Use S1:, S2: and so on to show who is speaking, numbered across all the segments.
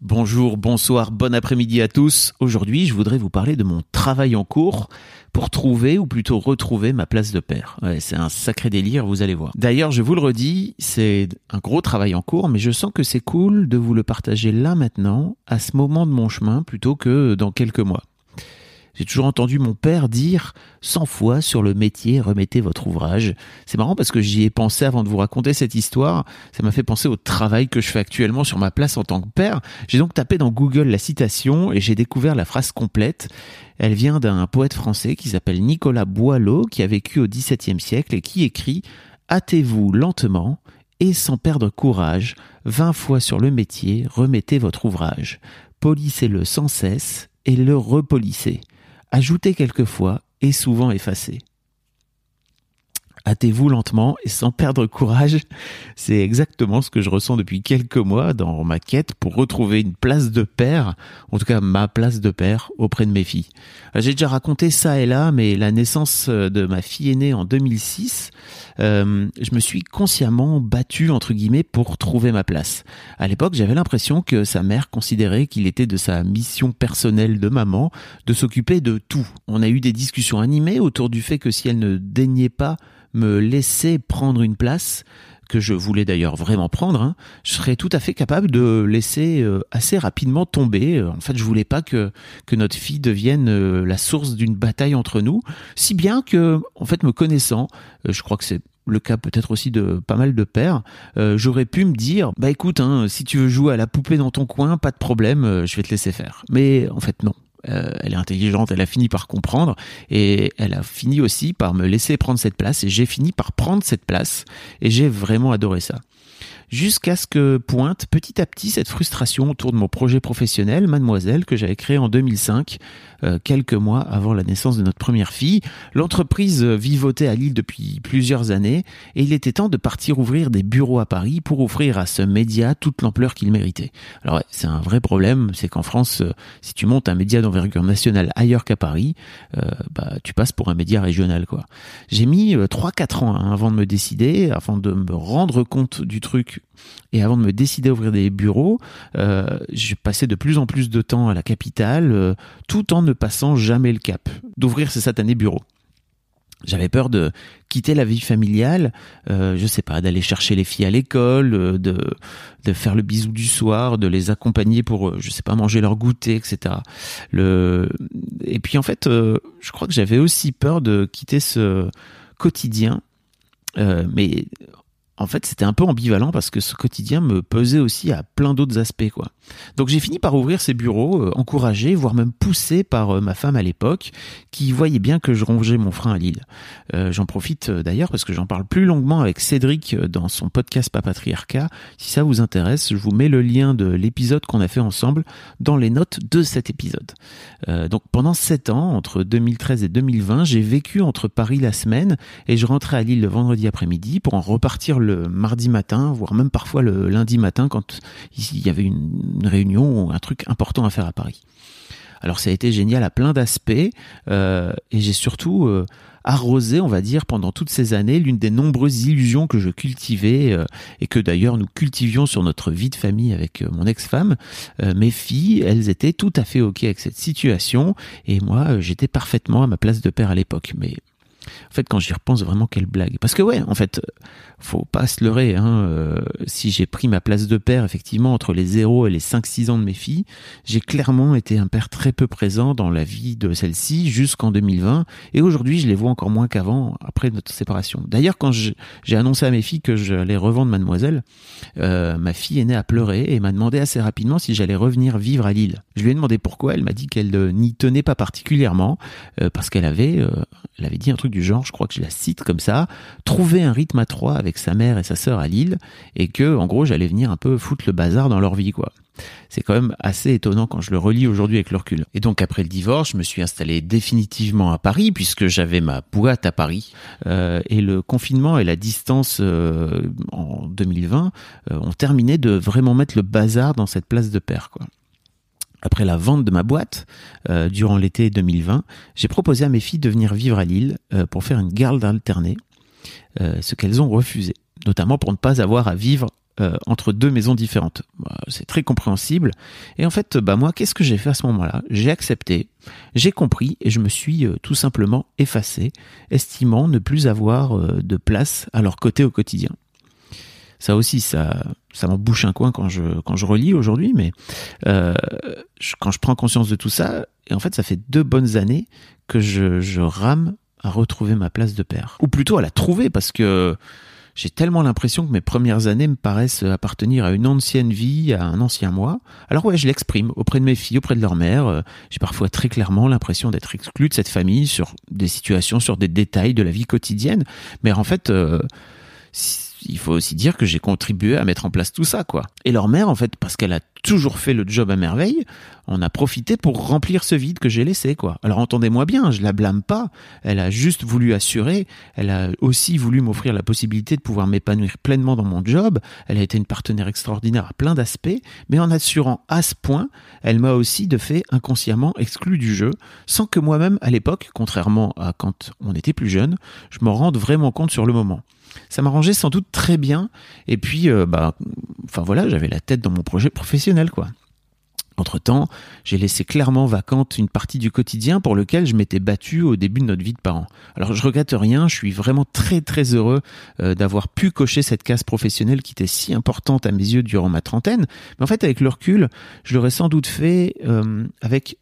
S1: Bonjour, bonsoir, bon après-midi à tous. Aujourd'hui, je voudrais vous parler de mon travail en cours pour trouver ou plutôt retrouver ma place de père. Ouais, c'est un sacré délire, vous allez voir. D'ailleurs, je vous le redis, c'est un gros travail en cours, mais je sens que c'est cool de vous le partager là maintenant, à ce moment de mon chemin, plutôt que dans quelques mois. J'ai toujours entendu mon père dire cent fois sur le métier remettez votre ouvrage. C'est marrant parce que j'y ai pensé avant de vous raconter cette histoire. Ça m'a fait penser au travail que je fais actuellement sur ma place en tant que père. J'ai donc tapé dans Google la citation et j'ai découvert la phrase complète. Elle vient d'un poète français qui s'appelle Nicolas Boileau qui a vécu au XVIIe siècle et qui écrit Hâtez-vous lentement et sans perdre courage, vingt fois sur le métier, remettez votre ouvrage. Polissez-le sans cesse et le repolissez ajoutez quelquefois et souvent effacez. Hâtez-vous lentement et sans perdre courage. C'est exactement ce que je ressens depuis quelques mois dans ma quête pour retrouver une place de père, en tout cas ma place de père auprès de mes filles. J'ai déjà raconté ça et là, mais la naissance de ma fille aînée en 2006, euh, je me suis consciemment battu entre guillemets pour trouver ma place. À l'époque, j'avais l'impression que sa mère considérait qu'il était de sa mission personnelle de maman de s'occuper de tout. On a eu des discussions animées autour du fait que si elle ne daignait pas me laisser prendre une place que je voulais d'ailleurs vraiment prendre, hein, je serais tout à fait capable de laisser euh, assez rapidement tomber. En fait, je voulais pas que notre fille devienne euh, la source d'une bataille entre nous, si bien que, en fait, me connaissant, euh, je crois que c'est le cas peut-être aussi de pas mal de pères, j'aurais pu me dire, bah écoute, hein, si tu veux jouer à la poupée dans ton coin, pas de problème, je vais te laisser faire. Mais en fait non, euh, elle est intelligente, elle a fini par comprendre et elle a fini aussi par me laisser prendre cette place et j'ai fini par prendre cette place et j'ai vraiment adoré ça jusqu'à ce que pointe petit à petit cette frustration autour de mon projet professionnel, Mademoiselle, que j'avais créé en 2005, euh, quelques mois avant la naissance de notre première fille. L'entreprise vivotait à Lille depuis plusieurs années et il était temps de partir ouvrir des bureaux à Paris pour offrir à ce média toute l'ampleur qu'il méritait. Alors c'est un vrai problème, c'est qu'en France, euh, si tu montes un média d'envergure nationale ailleurs qu'à Paris, euh, bah, tu passes pour un média régional. quoi. J'ai mis 3-4 ans hein, avant de me décider, avant de me rendre compte du truc et avant de me décider à ouvrir des bureaux, euh, je passais de plus en plus de temps à la capitale, euh, tout en ne passant jamais le cap d'ouvrir ces satanés bureaux. J'avais peur de quitter la vie familiale, euh, je sais pas, d'aller chercher les filles à l'école, euh, de, de faire le bisou du soir, de les accompagner pour, je sais pas, manger leur goûter, etc. Le... Et puis en fait, je crois que j'avais aussi peur de quitter ce quotidien, mais en fait, c'était un peu ambivalent parce que ce quotidien me pesait aussi à plein d'autres aspects, quoi. Donc j'ai fini par ouvrir ces bureaux, euh, encouragé, voire même poussé par euh, ma femme à l'époque, qui voyait bien que je rongeais mon frein à Lille. Euh, j'en profite d'ailleurs parce que j'en parle plus longuement avec Cédric dans son podcast Papatriarcat. Si ça vous intéresse, je vous mets le lien de l'épisode qu'on a fait ensemble dans les notes de cet épisode. donc pendant sept ans, entre 2013 et 2020, j'ai vécu entre Paris la semaine et je rentrais à Lille le vendredi après-midi pour en repartir le mardi matin, voire même parfois le lundi matin quand il y avait une une réunion ou un truc important à faire à Paris. Alors ça a été génial à plein d'aspects euh, et j'ai surtout euh, arrosé, on va dire, pendant toutes ces années l'une des nombreuses illusions que je cultivais euh, et que d'ailleurs nous cultivions sur notre vie de famille avec mon ex-femme. mes filles, elles étaient tout à fait ok avec cette situation et moi j'étais parfaitement à ma place de père à l'époque. Mais en fait, quand j'y repense, vraiment quelle blague. Parce que ouais, en fait, faut pas se leurrer. Hein, euh, si j'ai pris ma place de père, effectivement, entre les 0 et les 5-6 ans de mes filles, j'ai clairement été un père très peu présent dans la vie de celle-ci jusqu'en 2020. Et aujourd'hui, je les vois encore moins qu'avant, après notre séparation. D'ailleurs, quand j'ai annoncé à mes filles que j'allais revendre Mademoiselle, euh, ma fille aînée a pleuré et m'a demandé assez rapidement si j'allais revenir vivre à Lille. Je lui ai demandé pourquoi. Elle m'a dit qu'elle n'y tenait pas particulièrement, euh, parce qu'elle avait, elle avait dit un truc du genre, je crois que je la cite comme ça, trouver un rythme à trois avec sa mère et sa sœur à Lille, et que, en gros, j'allais venir un peu foutre le bazar dans leur vie, quoi. C'est quand même assez étonnant quand je le relis aujourd'hui avec le recul. Et donc après le divorce, je me suis installé définitivement à Paris puisque j'avais ma boîte à Paris. Euh, et le confinement et la distance euh, en 2020 euh, ont terminé de vraiment mettre le bazar dans cette place de père. Quoi. Après la vente de ma boîte, durant l'été 2020, j'ai proposé à mes filles de venir vivre à Lille pour faire une garde alternée, ce qu'elles ont refusé, notamment pour ne pas avoir à vivre euh, entre deux maisons différentes. Bah, c'est très compréhensible. Et en fait, bah moi, qu'est-ce que j'ai fait à ce moment-là? J'ai accepté, j'ai compris et je me suis euh, tout simplement effacé, estimant ne plus avoir euh, de place à leur côté au quotidien. Ça aussi, ça, ça m'en bouche un coin quand je quand je relis aujourd'hui, mais quand je prends conscience de tout ça, et en fait, ça fait deux bonnes années que je, je rame à retrouver ma place de père, ou plutôt à la trouver parce que j'ai tellement l'impression que mes premières années me paraissent appartenir à une ancienne vie, à un ancien moi. Alors ouais, je l'exprime auprès de mes filles, auprès de leur mère. Euh, j'ai parfois très clairement l'impression d'être exclu de cette famille sur des situations, sur des détails de la vie quotidienne. Mais en fait, euh, il faut aussi dire que j'ai contribué à mettre en place tout ça, quoi. Et leur mère, en fait, parce qu'elle a toujours fait le job à merveille, on a profité pour remplir ce vide que j'ai laissé, quoi. Alors entendez-moi bien, je la blâme pas. Elle a juste voulu assurer. Elle a aussi voulu m'offrir la possibilité de pouvoir m'épanouir pleinement dans mon job. Elle a été une partenaire extraordinaire à plein d'aspects, mais en assurant à ce point, elle m'a aussi de fait inconsciemment exclu du jeu, sans que moi-même, à l'époque, contrairement à quand on était plus jeune, je m'en rende vraiment compte sur le moment ça m'arrangeait sans doute très bien. Et puis, euh, bah, enfin voilà, j'avais la tête dans mon projet professionnel, quoi. Entre-temps, j'ai laissé clairement vacante une partie du quotidien pour lequel je m'étais battu au début de notre vie de parents. Alors je regrette rien, je suis vraiment très très heureux euh, d'avoir pu cocher cette case professionnelle qui était si importante à mes yeux durant ma trentaine. Mais en fait, avec le recul, je l'aurais sans doute fait euh, avec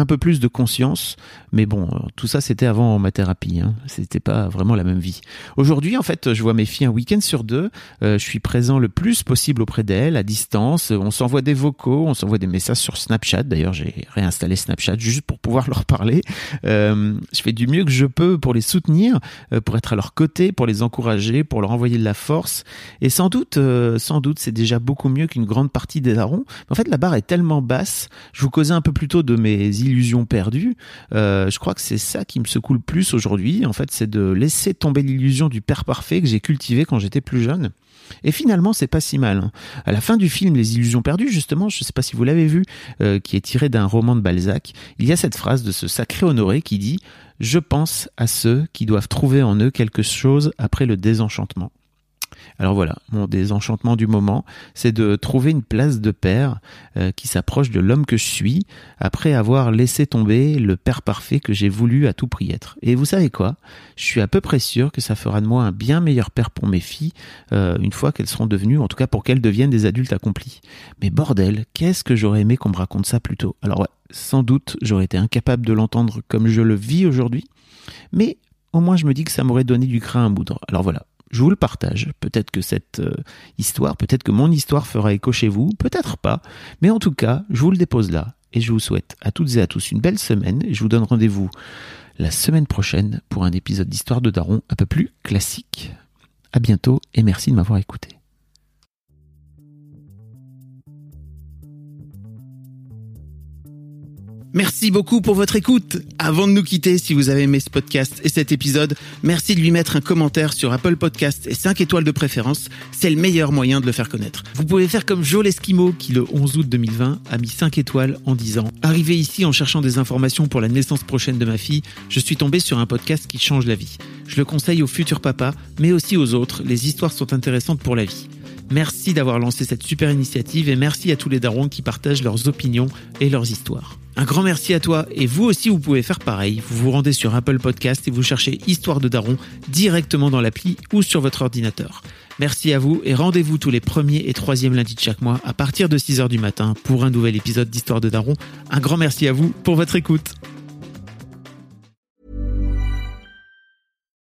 S1: un peu plus de conscience, mais bon, euh, tout ça c'était avant ma thérapie, hein. c'était pas vraiment la même vie. Aujourd'hui, en fait, je vois mes filles un week-end sur deux, euh, je suis présent le plus possible auprès d'elles, à distance, on s'envoie des vocaux, on s'envoie des messages sur Snapchat, d'ailleurs j'ai réinstallé Snapchat juste pour pouvoir leur parler. Euh, je fais du mieux que je peux pour les soutenir, pour être à leur côté, pour les encourager, pour leur envoyer de la force, et sans doute, sans doute, c'est déjà beaucoup mieux qu'une grande partie des darons. En fait, la barre est tellement basse, je vous causais un peu plus tôt de mes illusion perdue. Euh, je crois que c'est ça qui me secoue le plus aujourd'hui. En fait, c'est de laisser tomber l'illusion du père parfait que j'ai cultivé quand j'étais plus jeune. Et finalement, c'est pas si mal. Hein. À la fin du film Les Illusions perdues, justement, je sais pas si vous l'avez vu, euh, qui est tiré d'un roman de Balzac, il y a cette phrase de ce sacré honoré qui dit ⁇ Je pense à ceux qui doivent trouver en eux quelque chose après le désenchantement. Alors voilà, mon désenchantement du moment, c'est de trouver une place de père euh, qui s'approche de l'homme que je suis, après avoir laissé tomber le père parfait que j'ai voulu à tout prix être. Et vous savez quoi? Je suis à peu près sûr que ça fera de moi un bien meilleur père pour mes filles, euh, une fois qu'elles seront devenues, en tout cas pour qu'elles deviennent des adultes accomplis. Mais bordel, qu'est-ce que j'aurais aimé qu'on me raconte ça plus tôt? Alors ouais, sans doute j'aurais été incapable de l'entendre comme je le vis aujourd'hui, mais au moins je me dis que ça m'aurait donné du craint à moudre. Alors voilà, je vous le partage. Peut-être que cette euh, histoire, peut-être que mon histoire fera écho chez vous, peut-être pas. Mais en tout cas, je vous le dépose là. Et je vous souhaite à toutes et à tous une belle semaine. Je vous donne rendez-vous la semaine prochaine pour un épisode d'Histoire de Daron un peu plus classique. À bientôt et merci de m'avoir écouté. Merci beaucoup pour votre écoute. Avant de nous quitter, si vous avez aimé ce podcast et cet épisode, merci de lui mettre un commentaire sur Apple Podcast et 5 étoiles de préférence. C'est le meilleur moyen de le faire connaître. Vous pouvez faire comme Joel Esquimau qui le 11 août 2020 a mis 5 étoiles en disant Arrivé ici en cherchant des informations pour la naissance prochaine de ma fille, je suis tombé sur un podcast qui change la vie. Je le conseille aux futurs papas, mais aussi aux autres. Les histoires sont intéressantes pour la vie. Merci d'avoir lancé cette super initiative et merci à tous les darons qui partagent leurs opinions et leurs histoires. Un grand merci à toi et vous aussi vous pouvez faire pareil. Vous vous rendez sur Apple Podcast et vous cherchez Histoire de Daron directement dans l'appli ou sur votre ordinateur. Merci à vous et rendez-vous tous les premiers et troisièmes lundis de chaque mois à partir de 6h du matin pour un nouvel épisode d'Histoire de Daron. Un grand merci à vous pour votre écoute.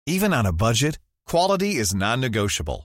S2: Even on a budget, quality is non-negotiable.